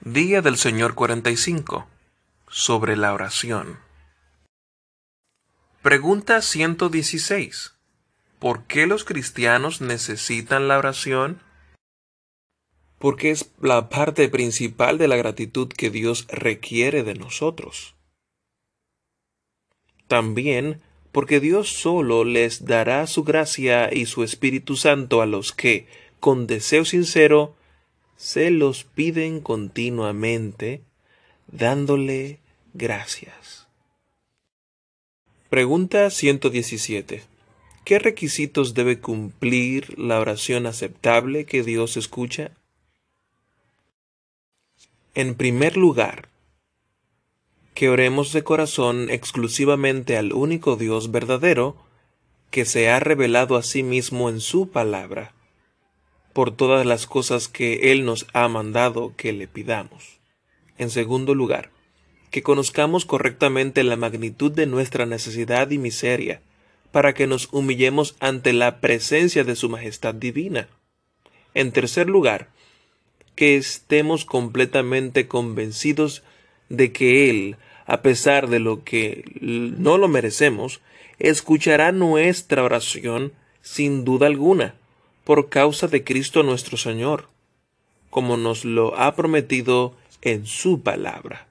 Día del Señor 45. Sobre la oración. Pregunta 116. ¿Por qué los cristianos necesitan la oración? Porque es la parte principal de la gratitud que Dios requiere de nosotros. También porque Dios solo les dará su gracia y su Espíritu Santo a los que, con deseo sincero, se los piden continuamente, dándole gracias. Pregunta 117. ¿Qué requisitos debe cumplir la oración aceptable que Dios escucha? En primer lugar, que oremos de corazón exclusivamente al único Dios verdadero, que se ha revelado a sí mismo en su palabra por todas las cosas que Él nos ha mandado que le pidamos. En segundo lugar, que conozcamos correctamente la magnitud de nuestra necesidad y miseria, para que nos humillemos ante la presencia de Su Majestad Divina. En tercer lugar, que estemos completamente convencidos de que Él, a pesar de lo que no lo merecemos, escuchará nuestra oración sin duda alguna, por causa de Cristo nuestro Señor, como nos lo ha prometido en su palabra.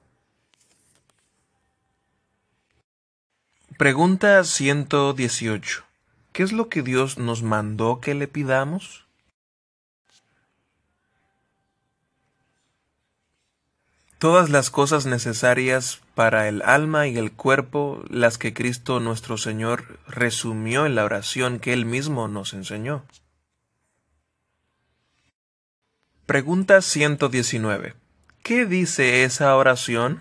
Pregunta 118. ¿Qué es lo que Dios nos mandó que le pidamos? Todas las cosas necesarias para el alma y el cuerpo, las que Cristo nuestro Señor resumió en la oración que Él mismo nos enseñó. Pregunta 119. ¿Qué dice esa oración?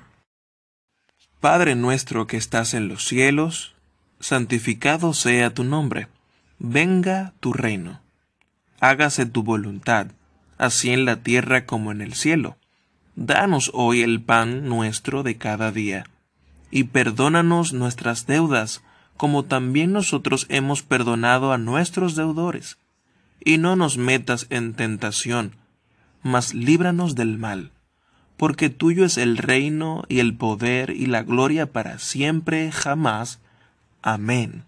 Padre nuestro que estás en los cielos, santificado sea tu nombre, venga tu reino, hágase tu voluntad, así en la tierra como en el cielo. Danos hoy el pan nuestro de cada día, y perdónanos nuestras deudas, como también nosotros hemos perdonado a nuestros deudores. Y no nos metas en tentación, mas líbranos del mal, porque tuyo es el reino y el poder y la gloria para siempre jamás. Amén.